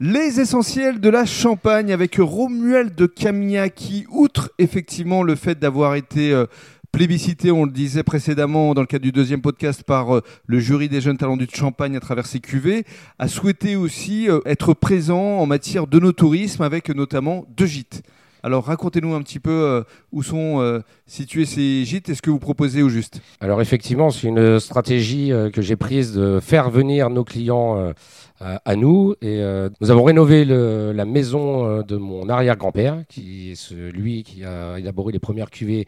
Les essentiels de la Champagne avec Romuald de Camia qui, outre effectivement le fait d'avoir été euh, plébiscité, on le disait précédemment dans le cadre du deuxième podcast par euh, le jury des jeunes talents du Champagne à travers ses cuvées, a souhaité aussi euh, être présent en matière de nos tourismes avec notamment deux gîtes. Alors racontez-nous un petit peu euh, où sont euh, situés ces gîtes et ce que vous proposez au juste? Alors effectivement, c'est une stratégie euh, que j'ai prise de faire venir nos clients à, nous. Et nous avons rénové la maison de mon arrière-grand-père, qui est celui qui a élaboré les premières cuvées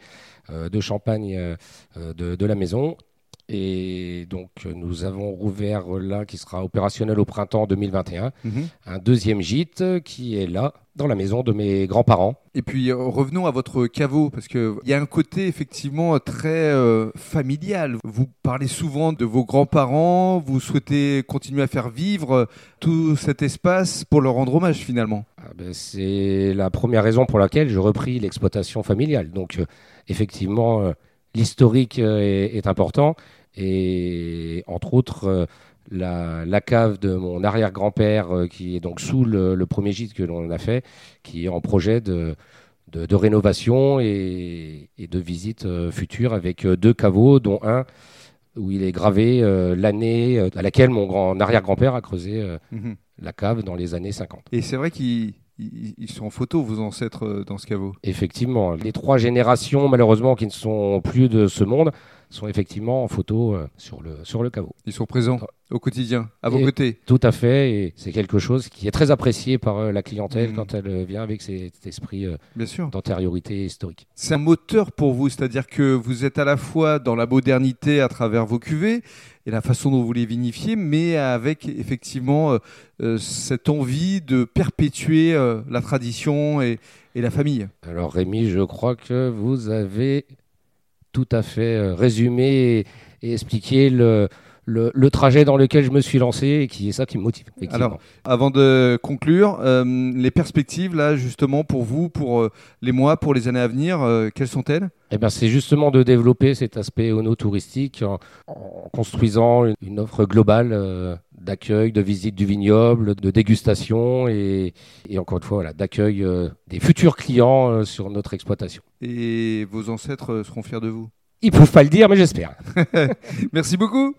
de champagne de la maison. Et donc nous avons rouvert là, qui sera opérationnel au printemps 2021, un deuxième gîte qui est là, dans la maison de mes grands-parents. Et puis euh, revenons à votre caveau, parce qu'il y a un côté effectivement très euh, familial. Vous parlez souvent de vos grands-parents, vous souhaitez continuer à faire vivre euh, tout cet espace pour leur rendre hommage finalement. Ah ben, c'est la première raison pour laquelle je repris l'exploitation familiale. Donc, euh, effectivement, euh, l'historique est, est important. Et entre autres, euh, la, la cave de mon arrière-grand-père, euh, qui est donc sous le, le premier gîte que l'on a fait, qui est en projet de, de, de rénovation et, et de visite euh, future avec deux caveaux, dont un où il est gravé euh, l'année à laquelle mon grand arrière-grand-père a creusé euh, la cave dans les années 50. Et c'est vrai qu'ils ils- ils sont en photo, vos ancêtres, dans ce caveau? Effectivement, les trois générations, malheureusement, qui ne sont plus de ce monde, sont effectivement en photo euh, sur, le, sur le caveau. Ils sont présents au quotidien, à vos Et- côtés. Tout à fait, et c'est quelque chose qui est très apprécié par euh, la clientèle Mhm. quand elle euh, vient avec cet esprit d'antériorité historique. C'est un moteur pour vous, c'est-à-dire que vous êtes à la fois dans la modernité à travers vos cuvées et la façon dont vous les vinifiez, mais avec effectivement euh, cette envie de perpétuer euh, la tradition et, et la famille. Alors Rémi, je crois que vous avez tout à fait euh, résumé et, et expliqué le, le, le trajet dans lequel je me suis lancé et qui est ça qui me motive. Alors, avant de conclure, euh, les perspectives là justement pour vous, pour euh, les mois, pour les années à venir, euh, quelles sont-elles? Eh ben, c'est justement de développer cet aspect ono-touristique en, en construisant une, une offre globale d'accueil, de visite du vignoble, de dégustation et, et encore une fois voilà, d'accueil euh, des futurs clients euh, sur notre exploitation. Et vos ancêtres seront fiers de vous? Ils peuvent pas le dire, mais j'espère. Merci beaucoup.